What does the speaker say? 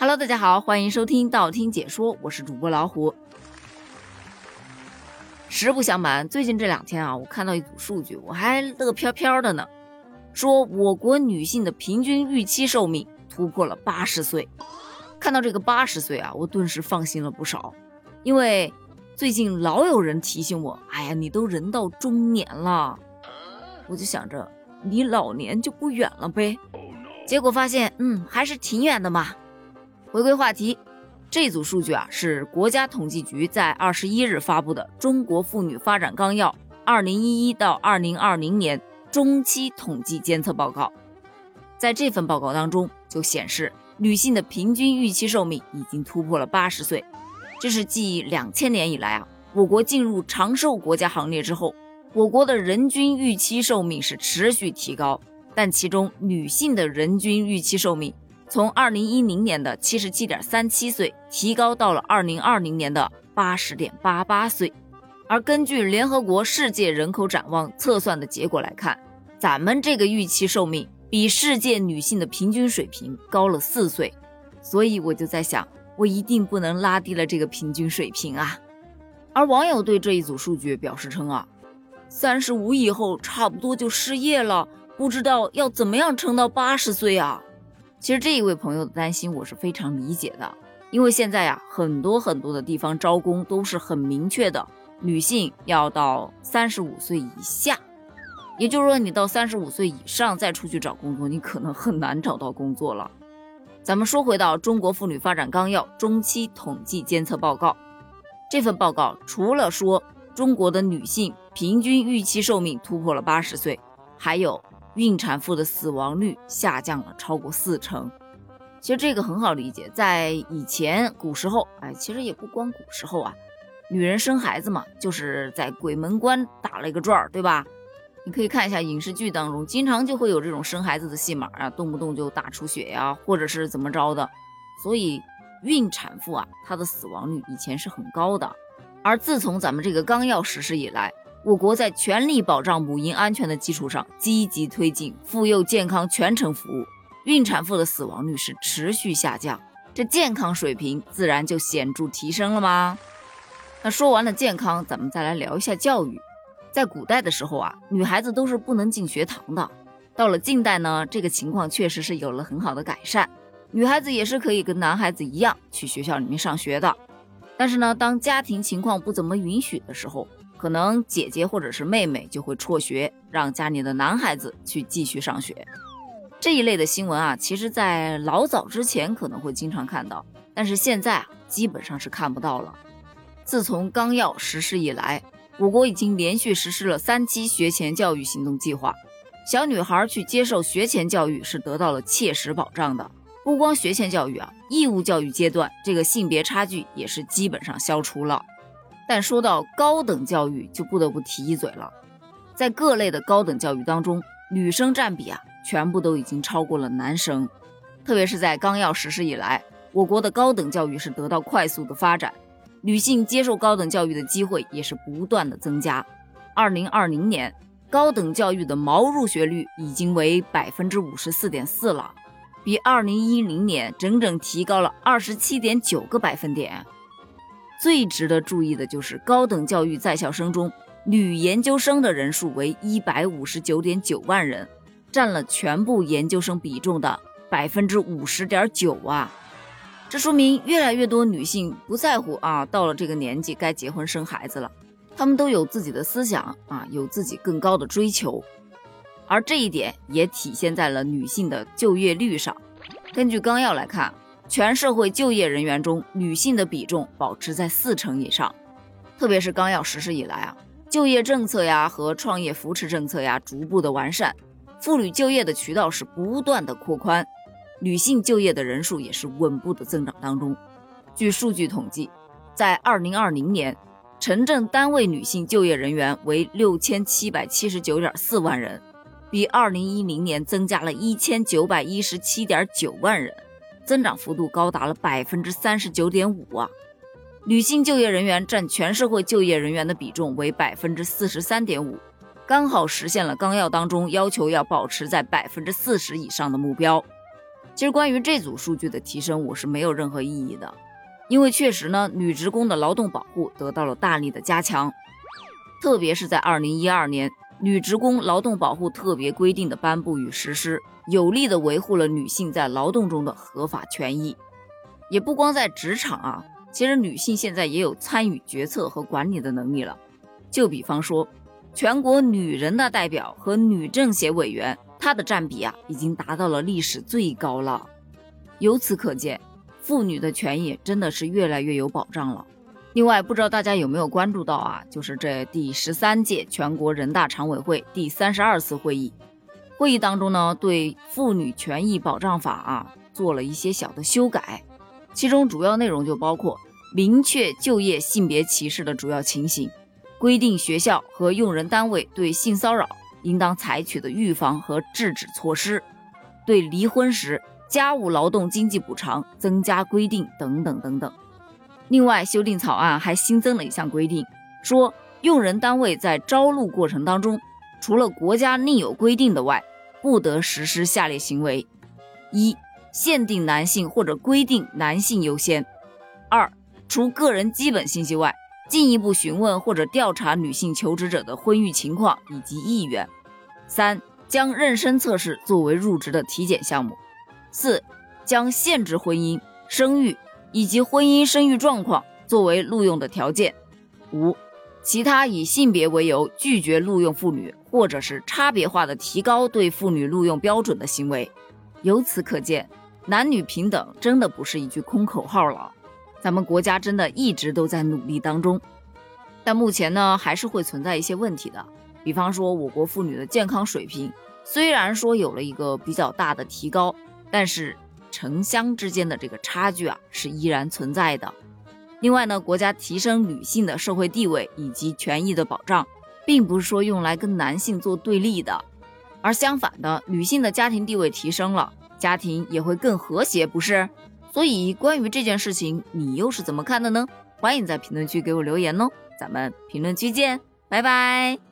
Hello，大家好，欢迎收听道听解说，我是主播老虎。实不相瞒，最近这两天啊，我看到一组数据，我还乐飘飘的呢。说我国女性的平均预期寿命突破了八十岁。看到这个八十岁啊，我顿时放心了不少。因为最近老有人提醒我，哎呀，你都人到中年了，我就想着离老年就不远了呗。结果发现，嗯，还是挺远的嘛。回归话题，这组数据啊是国家统计局在二十一日发布的《中国妇女发展纲要（二零一一到二零二零年）》中期统计监测报告。在这份报告当中，就显示女性的平均预期寿命已经突破了八十岁，这是继两千年以来啊，我国进入长寿国家行列之后，我国的人均预期寿命是持续提高，但其中女性的人均预期寿命。从二零一零年的七十七点三七岁提高到了二零二零年的八十点八八岁，而根据联合国世界人口展望测算的结果来看，咱们这个预期寿命比世界女性的平均水平高了四岁，所以我就在想，我一定不能拉低了这个平均水平啊！而网友对这一组数据表示称啊，三十五以后差不多就失业了，不知道要怎么样撑到八十岁啊！其实这一位朋友的担心我是非常理解的，因为现在呀，很多很多的地方招工都是很明确的，女性要到三十五岁以下，也就是说你到三十五岁以上再出去找工作，你可能很难找到工作了。咱们说回到《中国妇女发展纲要》中期统计监测报告，这份报告除了说中国的女性平均预期寿命突破了八十岁，还有。孕产妇的死亡率下降了超过四成，其实这个很好理解，在以前古时候，哎，其实也不光古时候啊，女人生孩子嘛，就是在鬼门关打了一个转儿，对吧？你可以看一下影视剧当中，经常就会有这种生孩子的戏码啊，动不动就大出血呀，或者是怎么着的，所以孕产妇啊，她的死亡率以前是很高的，而自从咱们这个纲要实施以来。我国在全力保障母婴安全的基础上，积极推进妇幼健康全程服务，孕产妇的死亡率是持续下降，这健康水平自然就显著提升了吗？那说完了健康，咱们再来聊一下教育。在古代的时候啊，女孩子都是不能进学堂的。到了近代呢，这个情况确实是有了很好的改善，女孩子也是可以跟男孩子一样去学校里面上学的。但是呢，当家庭情况不怎么允许的时候，可能姐姐或者是妹妹就会辍学，让家里的男孩子去继续上学。这一类的新闻啊，其实在老早之前可能会经常看到，但是现在啊，基本上是看不到了。自从纲要实施以来，我国已经连续实施了三期学前教育行动计划，小女孩去接受学前教育是得到了切实保障的。不光学前教育啊，义务教育阶段这个性别差距也是基本上消除了。但说到高等教育，就不得不提一嘴了。在各类的高等教育当中，女生占比啊，全部都已经超过了男生。特别是在纲要实施以来，我国的高等教育是得到快速的发展，女性接受高等教育的机会也是不断的增加。二零二零年，高等教育的毛入学率已经为百分之五十四点四了，比二零一零年整整提高了二十七点九个百分点。最值得注意的就是高等教育在校生中，女研究生的人数为一百五十九点九万人，占了全部研究生比重的百分之五十点九啊！这说明越来越多女性不在乎啊，到了这个年纪该结婚生孩子了，她们都有自己的思想啊，有自己更高的追求，而这一点也体现在了女性的就业率上。根据纲要来看。全社会就业人员中，女性的比重保持在四成以上。特别是纲要实施以来啊，就业政策呀和创业扶持政策呀逐步的完善，妇女就业的渠道是不断的扩宽，女性就业的人数也是稳步的增长当中。据数据统计，在二零二零年，城镇单位女性就业人员为六千七百七十九点四万人，比二零一零年增加了一千九百一十七点九万人。增长幅度高达了百分之三十九点五啊！女性就业人员占全社会就业人员的比重为百分之四十三点五，刚好实现了纲要当中要求要保持在百分之四十以上的目标。其实关于这组数据的提升，我是没有任何意义的，因为确实呢，女职工的劳动保护得到了大力的加强，特别是在二零一二年，女职工劳动保护特别规定的颁布与实施，有力的维护了女性在劳动中的合法权益。也不光在职场啊，其实女性现在也有参与决策和管理的能力了。就比方说，全国女人大代表和女政协委员，她的占比啊，已经达到了历史最高了。由此可见，妇女的权益真的是越来越有保障了。另外，不知道大家有没有关注到啊，就是这第十三届全国人大常委会第三十二次会议，会议当中呢，对《妇女权益保障法》啊做了一些小的修改。其中主要内容就包括明确就业性别歧视的主要情形，规定学校和用人单位对性骚扰应当采取的预防和制止措施，对离婚时家务劳动经济补偿增加规定等等等等。另外，修订草案还新增了一项规定，说用人单位在招录过程当中，除了国家另有规定的外，不得实施下列行为：一。限定男性或者规定男性优先。二，除个人基本信息外，进一步询问或者调查女性求职者的婚育情况以及意愿。三，将妊娠测试作为入职的体检项目。四，将限制婚姻、生育以及婚姻生育状况作为录用的条件。五，其他以性别为由拒绝录用妇女，或者是差别化的提高对妇女录用标准的行为。由此可见，男女平等真的不是一句空口号了，咱们国家真的一直都在努力当中。但目前呢，还是会存在一些问题的，比方说我国妇女的健康水平，虽然说有了一个比较大的提高，但是城乡之间的这个差距啊，是依然存在的。另外呢，国家提升女性的社会地位以及权益的保障，并不是说用来跟男性做对立的。而相反的，女性的家庭地位提升了，家庭也会更和谐，不是？所以关于这件事情，你又是怎么看的呢？欢迎在评论区给我留言哦，咱们评论区见，拜拜。